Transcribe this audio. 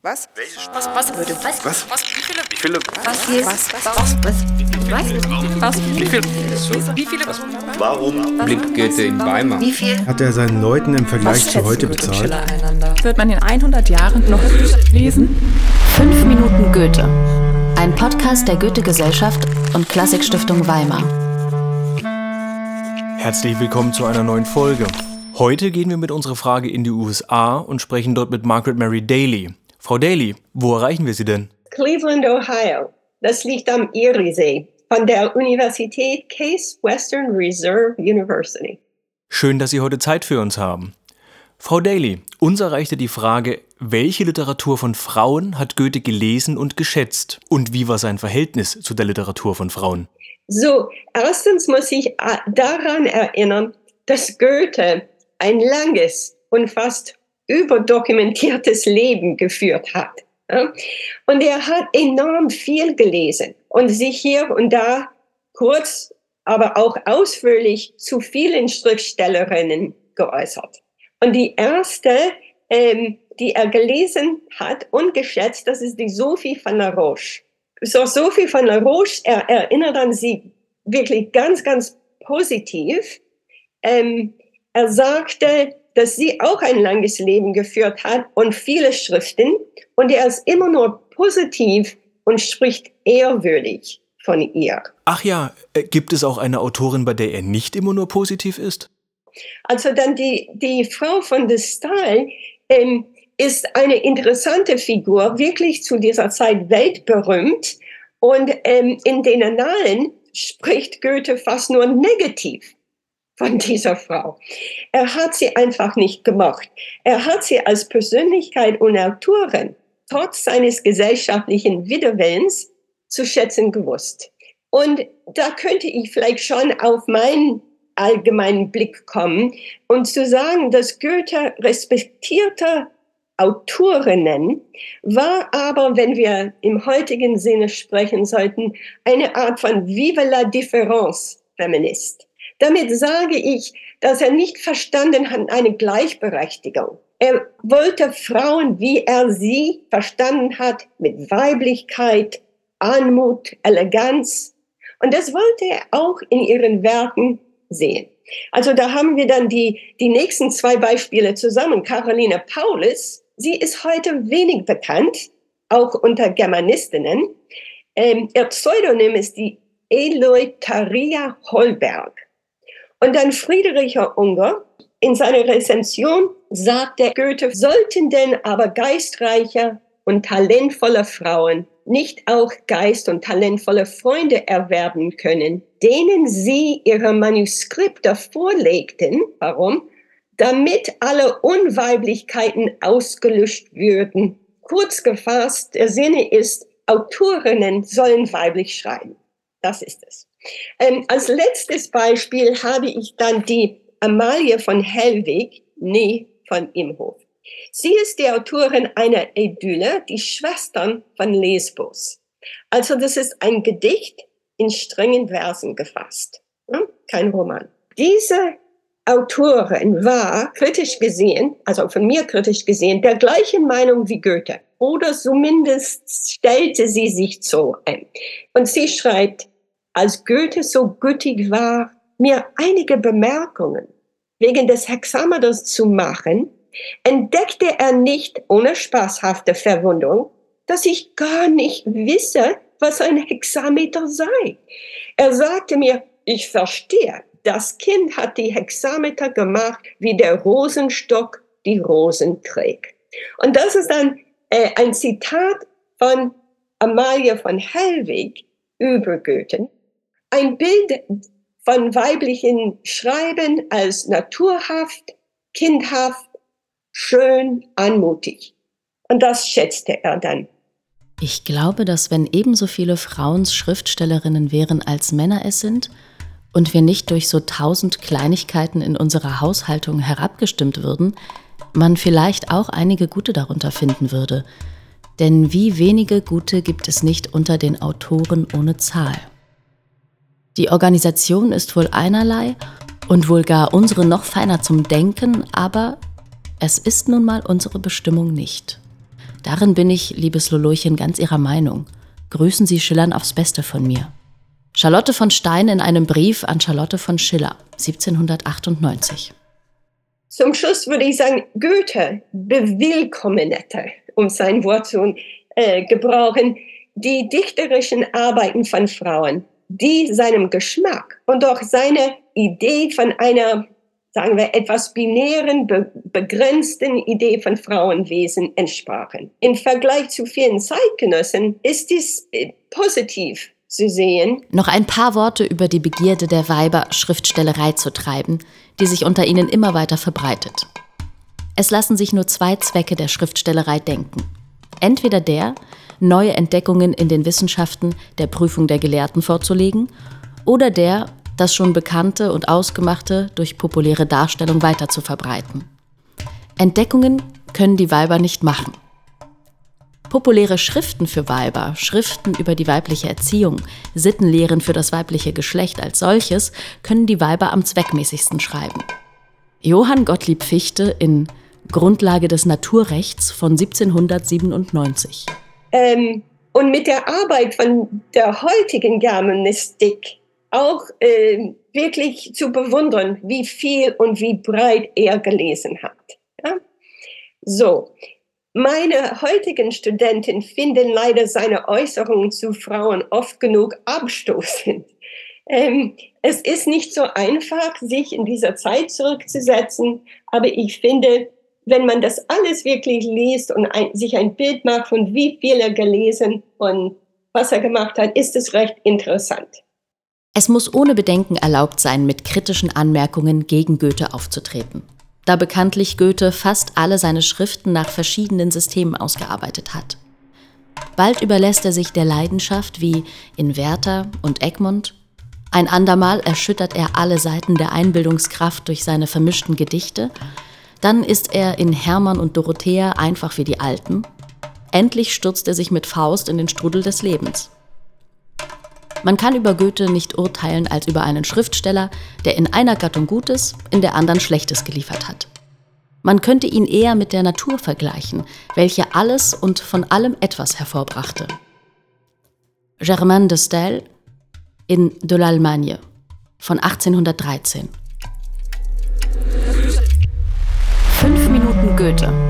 Was? Was, was würde, was, Was? was, wie viele, Wie viele? was, was, was, was, was, was, wie viele, wie viele, Warum blinkt Goethe in Weimar? wie viel, Hat er seinen Leuten im Vergleich zu heute bezahlt? Wird man in 100 Jahren noch lesen? 5 Minuten Goethe. Ein Podcast der Goethe-Gesellschaft und Klassikstiftung Weimar. Herzlich willkommen zu einer neuen Folge. Heute gehen wir mit unserer Frage in die USA und sprechen dort mit Margaret Mary Daly. Frau Daly, wo erreichen wir Sie denn? Cleveland, Ohio. Das liegt am Eriesee von der Universität Case Western Reserve University. Schön, dass Sie heute Zeit für uns haben. Frau Daly, uns erreichte die Frage, welche Literatur von Frauen hat Goethe gelesen und geschätzt und wie war sein Verhältnis zu der Literatur von Frauen? So, erstens muss ich äh, daran erinnern, dass Goethe ein langes und fast überdokumentiertes Leben geführt hat. Und er hat enorm viel gelesen und sich hier und da kurz, aber auch ausführlich zu vielen Schriftstellerinnen geäußert. Und die erste, ähm, die er gelesen hat und geschätzt, das ist die Sophie von la Roche. So Sophie von la Roche er, erinnert an sie wirklich ganz, ganz positiv. Ähm, er sagte, dass sie auch ein langes Leben geführt hat und viele Schriften. Und er ist immer nur positiv und spricht ehrwürdig von ihr. Ach ja, äh, gibt es auch eine Autorin, bei der er nicht immer nur positiv ist? Also dann die, die Frau von de Stael ähm, ist eine interessante Figur, wirklich zu dieser Zeit weltberühmt. Und ähm, in den Annalen spricht Goethe fast nur negativ von dieser Frau. Er hat sie einfach nicht gemocht. Er hat sie als Persönlichkeit und Autorin trotz seines gesellschaftlichen Widerwillens zu schätzen gewusst. Und da könnte ich vielleicht schon auf meinen allgemeinen Blick kommen und zu sagen, dass Goethe respektierte Autorinnen war aber, wenn wir im heutigen Sinne sprechen sollten, eine Art von Vive la Différence Feminist. Damit sage ich, dass er nicht verstanden hat eine Gleichberechtigung. Er wollte Frauen, wie er sie verstanden hat, mit Weiblichkeit, Anmut, Eleganz. Und das wollte er auch in ihren Werken sehen. Also da haben wir dann die, die nächsten zwei Beispiele zusammen. Caroline Paulus, sie ist heute wenig bekannt, auch unter Germanistinnen. Ähm, ihr Pseudonym ist die Eleutaria Holberg. Und dann Friedricher Unger, in seiner Rezension sagt der Goethe, sollten denn aber geistreiche und talentvolle Frauen nicht auch Geist und talentvolle Freunde erwerben können, denen sie ihre Manuskripte vorlegten. Warum? Damit alle Unweiblichkeiten ausgelöscht würden. Kurz gefasst, der Sinne ist, Autorinnen sollen weiblich schreiben. Das ist es. Ähm, als letztes Beispiel habe ich dann die Amalie von Hellwig, nee, von Imhof. Sie ist die Autorin einer Idylle, die Schwestern von Lesbos. Also das ist ein Gedicht in strengen Versen gefasst, ja? kein Roman. Diese Autorin war kritisch gesehen, also von mir kritisch gesehen, der gleichen Meinung wie Goethe. Oder zumindest stellte sie sich so ein. Und sie schreibt, als Goethe so gütig war, mir einige Bemerkungen wegen des Hexameters zu machen, entdeckte er nicht ohne spaßhafte Verwunderung, dass ich gar nicht wisse, was ein Hexameter sei. Er sagte mir, ich verstehe, das Kind hat die Hexameter gemacht, wie der Rosenstock die Rosen trägt. Und das ist dann äh, ein Zitat von Amalie von Hellwig über Goethe. Ein Bild von weiblichen Schreiben als naturhaft, kindhaft, schön, anmutig. Und das schätzte er dann. Ich glaube, dass wenn ebenso viele Frauen Schriftstellerinnen wären als Männer es sind und wir nicht durch so tausend Kleinigkeiten in unserer Haushaltung herabgestimmt würden, man vielleicht auch einige gute darunter finden würde. Denn wie wenige gute gibt es nicht unter den Autoren ohne Zahl. Die Organisation ist wohl einerlei und wohl gar unsere noch feiner zum Denken, aber es ist nun mal unsere Bestimmung nicht. Darin bin ich, liebes Lolochen, ganz Ihrer Meinung. Grüßen Sie Schillern aufs Beste von mir. Charlotte von Stein in einem Brief an Charlotte von Schiller, 1798. Zum Schluss würde ich sagen, Goethe bewillkommnete, um sein Wort zu äh, gebrauchen, die dichterischen Arbeiten von Frauen, die seinem Geschmack und auch seine Idee von einer, sagen wir, etwas binären, be begrenzten Idee von Frauenwesen entsprachen. Im Vergleich zu vielen Zeitgenossen ist dies äh, positiv zu sehen. Noch ein paar Worte über die Begierde der Weiber, Schriftstellerei zu treiben, die sich unter ihnen immer weiter verbreitet. Es lassen sich nur zwei Zwecke der Schriftstellerei denken. Entweder der, neue Entdeckungen in den Wissenschaften der Prüfung der Gelehrten vorzulegen, oder der, das schon Bekannte und Ausgemachte durch populäre Darstellung weiter zu verbreiten. Entdeckungen können die Weiber nicht machen. Populäre Schriften für Weiber, Schriften über die weibliche Erziehung, Sittenlehren für das weibliche Geschlecht als solches können die Weiber am zweckmäßigsten schreiben. Johann Gottlieb Fichte in Grundlage des Naturrechts von 1797. Ähm, und mit der Arbeit von der heutigen Germanistik auch äh, wirklich zu bewundern, wie viel und wie breit er gelesen hat. Ja? So, meine heutigen Studenten finden leider seine Äußerungen zu Frauen oft genug abstoßend. Ähm, es ist nicht so einfach, sich in dieser Zeit zurückzusetzen, aber ich finde, wenn man das alles wirklich liest und ein, sich ein Bild macht von wie viel er gelesen und was er gemacht hat, ist es recht interessant. Es muss ohne Bedenken erlaubt sein, mit kritischen Anmerkungen gegen Goethe aufzutreten da bekanntlich Goethe fast alle seine Schriften nach verschiedenen Systemen ausgearbeitet hat. Bald überlässt er sich der Leidenschaft wie in Werther und Egmont, ein andermal erschüttert er alle Seiten der Einbildungskraft durch seine vermischten Gedichte, dann ist er in Hermann und Dorothea einfach wie die Alten, endlich stürzt er sich mit Faust in den Strudel des Lebens. Man kann über Goethe nicht urteilen als über einen Schriftsteller, der in einer Gattung Gutes, in der anderen Schlechtes geliefert hat. Man könnte ihn eher mit der Natur vergleichen, welche alles und von allem etwas hervorbrachte. Germain de Stel in De l'Allemagne von 1813. Goethe